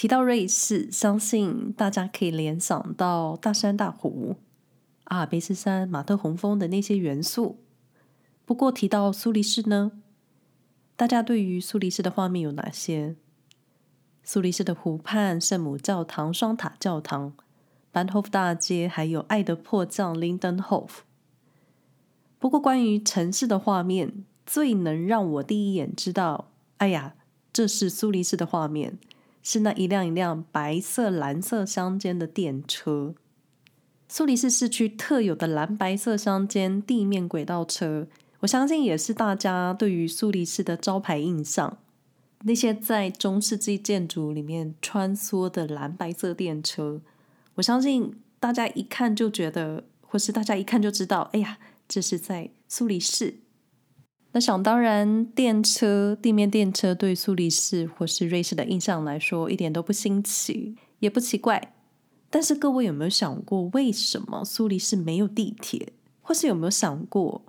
提到瑞士，相信大家可以联想到大山大湖、阿尔卑斯山、马特洪峰的那些元素。不过提到苏黎世呢，大家对于苏黎世的画面有哪些？苏黎世的湖畔、圣母教堂、双塔教堂、Bahnhof 大街，还有爱的迫降 Lindenhof。不过关于城市的画面，最能让我第一眼知道，哎呀，这是苏黎世的画面，是那一辆一辆白色、蓝色相间的电车。苏黎世市区特有的蓝白色相间地面轨道车。我相信也是大家对于苏黎世的招牌印象。那些在中世纪建筑里面穿梭的蓝白色电车，我相信大家一看就觉得，或是大家一看就知道，哎呀，这是在苏黎世。那想当然，电车、地面电车对苏黎世或是瑞士的印象来说，一点都不新奇，也不奇怪。但是各位有没有想过，为什么苏黎世没有地铁？或是有没有想过？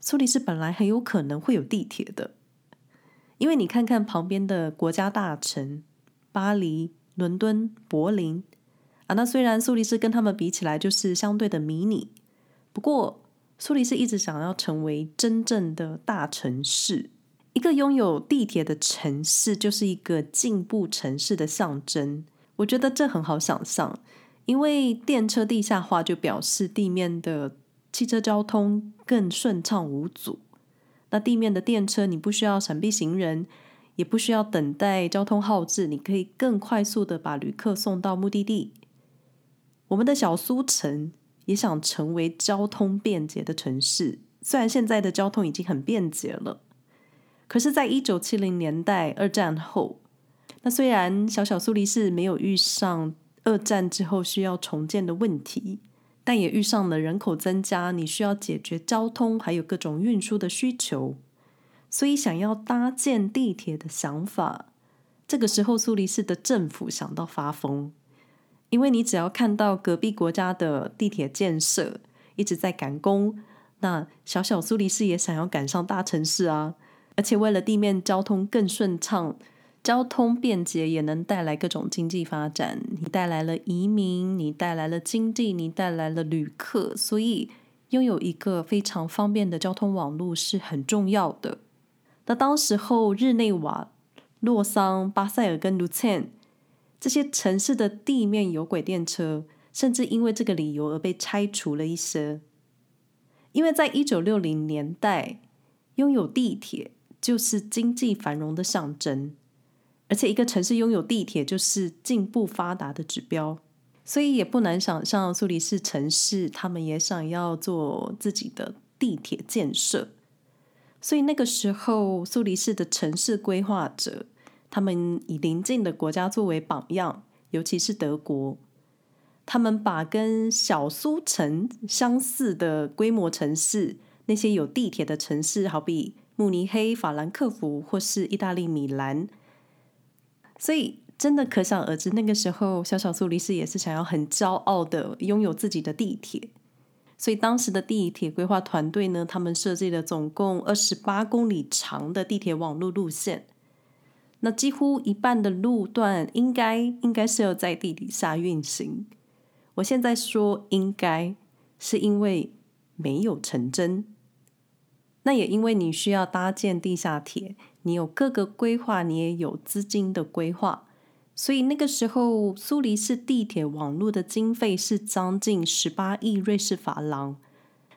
苏黎世本来很有可能会有地铁的，因为你看看旁边的国家大城巴黎、伦敦、柏林啊，那虽然苏黎世跟他们比起来就是相对的迷你，不过苏黎世一直想要成为真正的大城市，一个拥有地铁的城市就是一个进步城市的象征。我觉得这很好想象，因为电车地下化就表示地面的。汽车交通更顺畅无阻。那地面的电车，你不需要闪避行人，也不需要等待交通号志，你可以更快速的把旅客送到目的地。我们的小苏城也想成为交通便捷的城市，虽然现在的交通已经很便捷了，可是，在一九七零年代二战后，那虽然小小苏黎世没有遇上二战之后需要重建的问题。但也遇上了人口增加，你需要解决交通还有各种运输的需求，所以想要搭建地铁的想法，这个时候苏黎世的政府想到发疯，因为你只要看到隔壁国家的地铁建设一直在赶工，那小小苏黎世也想要赶上大城市啊，而且为了地面交通更顺畅。交通便捷也能带来各种经济发展，你带来了移民，你带来了经济，你带来了旅客，所以拥有一个非常方便的交通网络是很重要的。那当时候日内瓦、洛桑、巴塞尔跟卢茨这些城市的地面有轨电车，甚至因为这个理由而被拆除了一些，因为在一九六零年代，拥有地铁就是经济繁荣的象征。而且，一个城市拥有地铁就是进步发达的指标，所以也不难想象，苏黎世城市他们也想要做自己的地铁建设。所以那个时候，苏黎世的城市规划者，他们以邻近的国家作为榜样，尤其是德国，他们把跟小苏城相似的规模城市，那些有地铁的城市，好比慕尼黑、法兰克福或是意大利米兰。所以，真的可想而知，那个时候小小苏黎世也是想要很骄傲的拥有自己的地铁。所以，当时的地铁规划团队呢，他们设计了总共二十八公里长的地铁网络路线。那几乎一半的路段应该应该是要在地底下运行。我现在说应该，是因为没有成真。那也因为你需要搭建地下铁。你有各个规划，你也有资金的规划，所以那个时候苏黎世地铁网络的经费是将近十八亿瑞士法郎。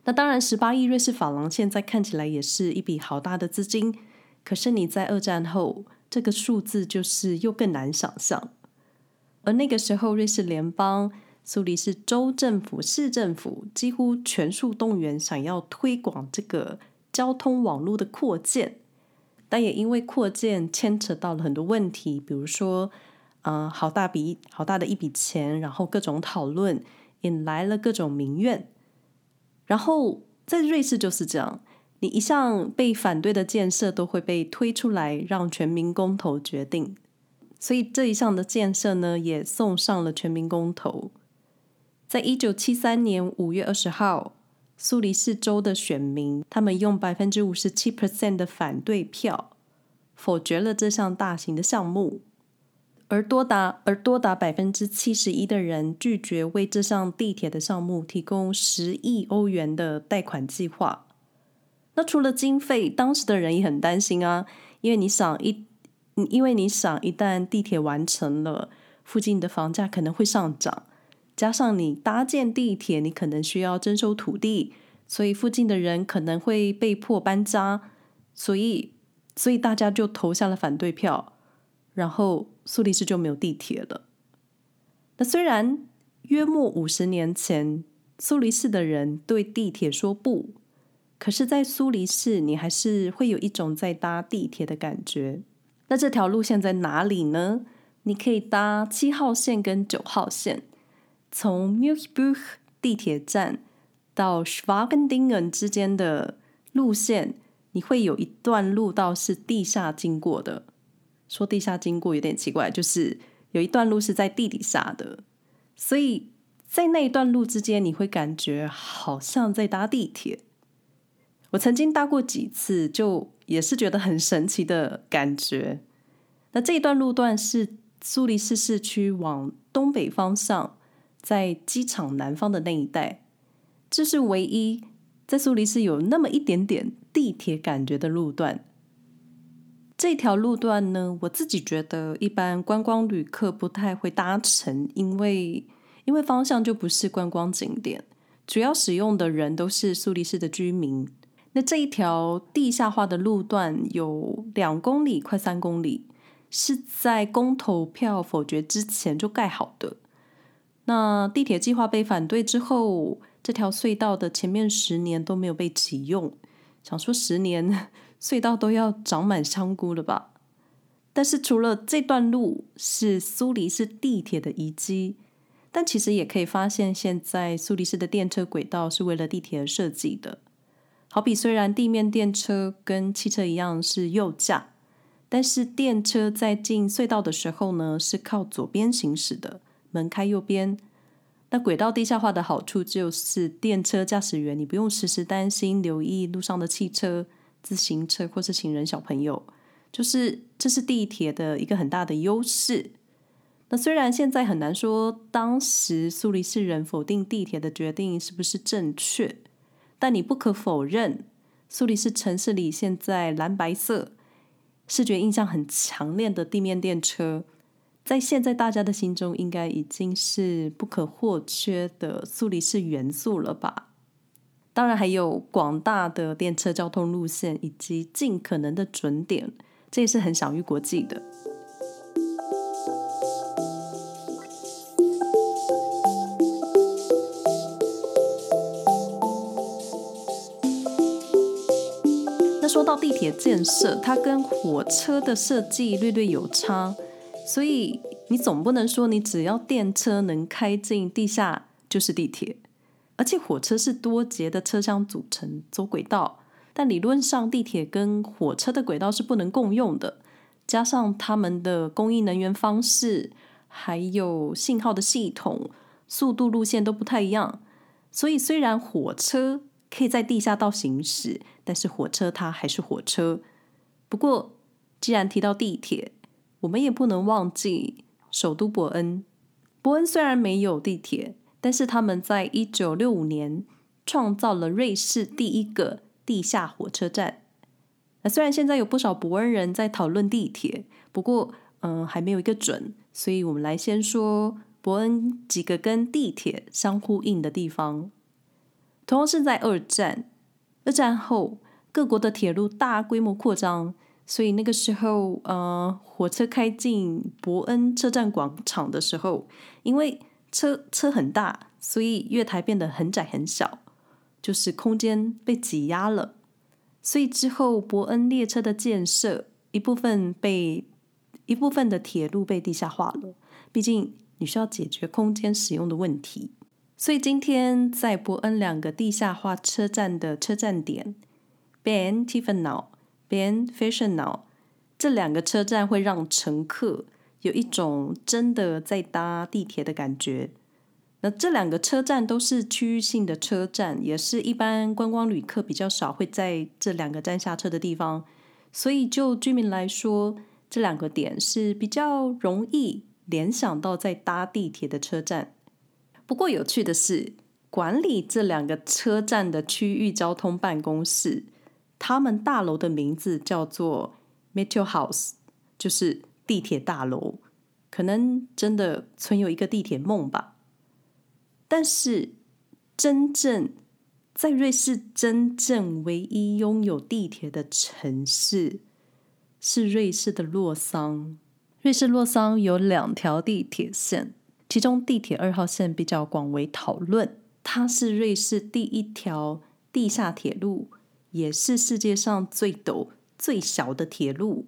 那当然，十八亿瑞士法郎现在看起来也是一笔好大的资金，可是你在二战后，这个数字就是又更难想象。而那个时候，瑞士联邦、苏黎世州政府、市政府几乎全数动员，想要推广这个交通网络的扩建。但也因为扩建牵扯到了很多问题，比如说，嗯、好大笔好大的一笔钱，然后各种讨论引来了各种民怨。然后在瑞士就是这样，你一项被反对的建设都会被推出来，让全民公投决定。所以这一项的建设呢，也送上了全民公投。在一九七三年五月二十号。苏黎世州的选民，他们用百分之五十七 percent 的反对票否决了这项大型的项目，而多达而多达百分之七十一的人拒绝为这项地铁的项目提供十亿欧元的贷款计划。那除了经费，当时的人也很担心啊，因为你想一，因为你想一旦地铁完成了，附近的房价可能会上涨，加上你搭建地铁，你可能需要征收土地，所以附近的人可能会被迫搬家，所以所以大家就投下了反对票，然后。苏黎世就没有地铁了。那虽然约莫五十年前，苏黎世的人对地铁说不，可是，在苏黎世，你还是会有一种在搭地铁的感觉。那这条路线在哪里呢？你可以搭七号线跟九号线，从 Milkbuch 地铁站到 Schwabendingen 之间的路线，你会有一段路道是地下经过的。说地下经过有点奇怪，就是有一段路是在地底下的，所以在那一段路之间，你会感觉好像在搭地铁。我曾经搭过几次，就也是觉得很神奇的感觉。那这一段路段是苏黎世市区往东北方向，在机场南方的那一带，这是唯一在苏黎世有那么一点点地铁感觉的路段。这条路段呢，我自己觉得一般观光旅客不太会搭乘，因为因为方向就不是观光景点，主要使用的人都是苏黎世的居民。那这一条地下化的路段有两公里，快三公里，是在公投票否决之前就盖好的。那地铁计划被反对之后，这条隧道的前面十年都没有被启用。想说十年。隧道都要长满香菇了吧？但是除了这段路是苏黎世地铁的遗迹，但其实也可以发现，现在苏黎世的电车轨道是为了地铁而设计的。好比虽然地面电车跟汽车一样是右驾，但是电车在进隧道的时候呢，是靠左边行驶的，门开右边。那轨道地下化的好处就是，电车驾驶员你不用时时担心留意路上的汽车。自行车或是行人小朋友，就是这是地铁的一个很大的优势。那虽然现在很难说当时苏黎世人否定地铁的决定是不是正确，但你不可否认，苏黎世城市里现在蓝白色视觉印象很强烈的地面电车，在现在大家的心中应该已经是不可或缺的苏黎世元素了吧。当然，还有广大的电车交通路线以及尽可能的准点，这也是很享誉国际的。那说到地铁建设，它跟火车的设计略略有差，所以你总不能说你只要电车能开进地下就是地铁。而且火车是多节的车厢组成，走轨道，但理论上地铁跟火车的轨道是不能共用的。加上他们的供应能源方式，还有信号的系统、速度、路线都不太一样，所以虽然火车可以在地下道行驶，但是火车它还是火车。不过，既然提到地铁，我们也不能忘记首都伯恩。伯恩虽然没有地铁。但是他们在一九六五年创造了瑞士第一个地下火车站。那虽然现在有不少伯恩人在讨论地铁，不过嗯还没有一个准，所以我们来先说伯恩几个跟地铁相呼应的地方。同样是在二战，二战后各国的铁路大规模扩张，所以那个时候呃火车开进伯恩车站广场的时候，因为车车很大，所以月台变得很窄很小，就是空间被挤压了。所以之后伯恩列车的建设，一部分被一部分的铁路被地下化了。毕竟你需要解决空间使用的问题。所以今天在伯恩两个地下化车站的车站点，Bahn-Tiefenau、Bahn-Fechenau 这两个车站会让乘客。有一种真的在搭地铁的感觉。那这两个车站都是区域性的车站，也是一般观光旅客比较少会在这两个站下车的地方。所以就居民来说，这两个点是比较容易联想到在搭地铁的车站。不过有趣的是，管理这两个车站的区域交通办公室，他们大楼的名字叫做 Metro House，就是地铁大楼。可能真的存有一个地铁梦吧。但是，真正在瑞士真正唯一拥有地铁的城市是瑞士的洛桑。瑞士洛桑有两条地铁线，其中地铁二号线比较广为讨论。它是瑞士第一条地下铁路，也是世界上最陡、最小的铁路。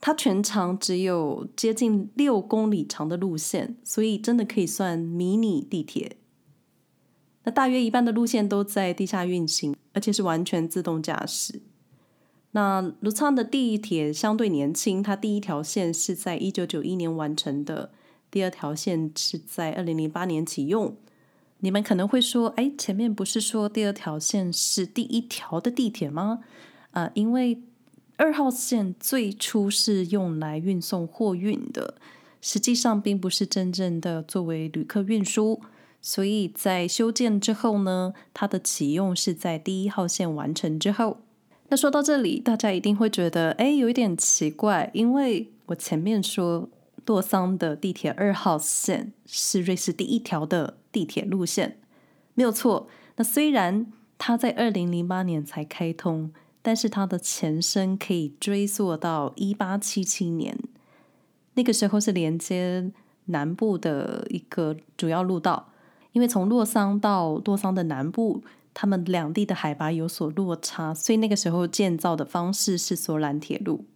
它全长只有接近六公里长的路线，所以真的可以算迷你地铁。那大约一半的路线都在地下运行，而且是完全自动驾驶。那卢桑的地铁相对年轻，它第一条线是在一九九一年完成的，第二条线是在二零零八年启用。你们可能会说，哎，前面不是说第二条线是第一条的地铁吗？啊、因为。二号线最初是用来运送货运的，实际上并不是真正的作为旅客运输。所以在修建之后呢，它的启用是在第一号线完成之后。那说到这里，大家一定会觉得，哎，有一点奇怪，因为我前面说洛桑的地铁二号线是瑞士第一条的地铁路线，没有错。那虽然它在二零零八年才开通。但是它的前身可以追溯到一八七七年，那个时候是连接南部的一个主要路道。因为从洛桑到洛桑的南部，他们两地的海拔有所落差，所以那个时候建造的方式是索兰铁路。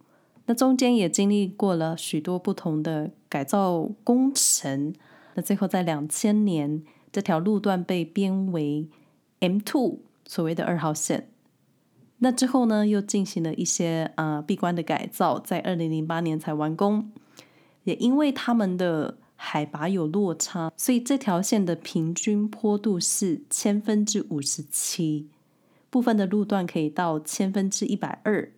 那中间也经历过了许多不同的改造工程。那最后在两千年，这条路段被编为 M two，所谓的二号线。那之后呢，又进行了一些啊闭关的改造，在二零零八年才完工。也因为他们的海拔有落差，所以这条线的平均坡度是千分之五十七，部分的路段可以到千分之一百二，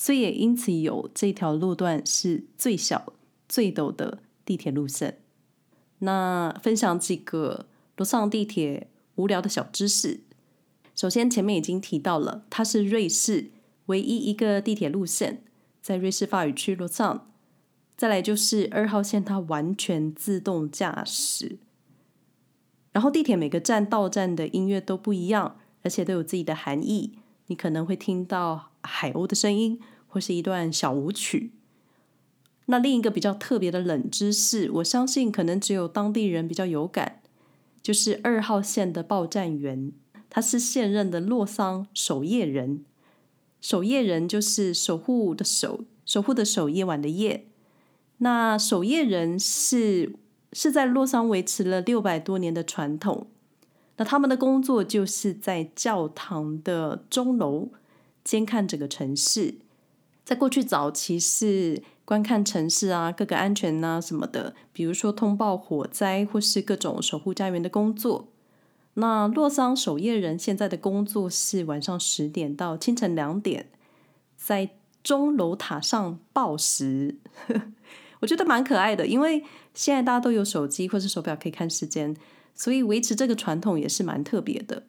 所以也因此有这条路段是最小、最陡的地铁路线。那分享几个洛桑地铁无聊的小知识。首先，前面已经提到了，它是瑞士唯一一个地铁路线，在瑞士法语区洛桑。再来就是二号线，它完全自动驾驶。然后地铁每个站到站的音乐都不一样，而且都有自己的含义。你可能会听到海鸥的声音，或是一段小舞曲。那另一个比较特别的冷知识，我相信可能只有当地人比较有感，就是二号线的报站员。他是现任的洛桑守夜人，守夜人就是守护的守，守护的守，夜晚的夜。那守夜人是是在洛桑维持了六百多年的传统。那他们的工作就是在教堂的钟楼监看整个城市。在过去早期是观看城市啊，各个安全啊什么的，比如说通报火灾或是各种守护家园的工作。那洛桑守夜人现在的工作是晚上十点到清晨两点，在钟楼塔上报时，我觉得蛮可爱的。因为现在大家都有手机或是手表可以看时间，所以维持这个传统也是蛮特别的。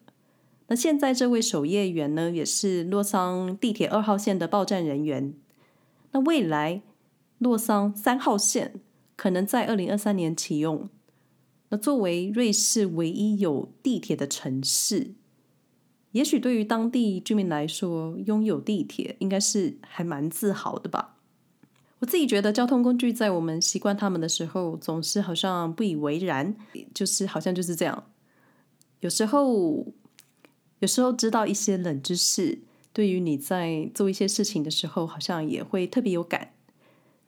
那现在这位守夜员呢，也是洛桑地铁二号线的报站人员。那未来洛桑三号线可能在二零二三年启用。那作为瑞士唯一有地铁的城市，也许对于当地居民来说，拥有地铁应该是还蛮自豪的吧。我自己觉得交通工具在我们习惯他们的时候，总是好像不以为然，就是好像就是这样。有时候，有时候知道一些冷知识，对于你在做一些事情的时候，好像也会特别有感。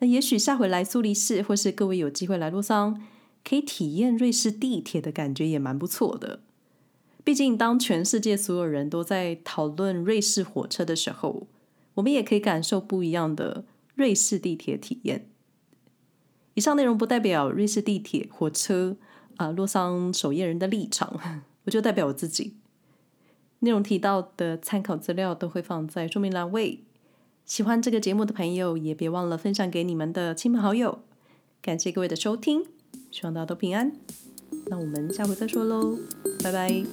那也许下回来苏黎世，或是各位有机会来洛桑。可以体验瑞士地铁的感觉也蛮不错的。毕竟，当全世界所有人都在讨论瑞士火车的时候，我们也可以感受不一样的瑞士地铁体验。以上内容不代表瑞士地铁、火车啊、洛桑守夜人的立场，我就代表我自己。内容提到的参考资料都会放在说明栏位。喜欢这个节目的朋友，也别忘了分享给你们的亲朋好友。感谢各位的收听，希望大家都平安。那我们下回再说喽，拜拜。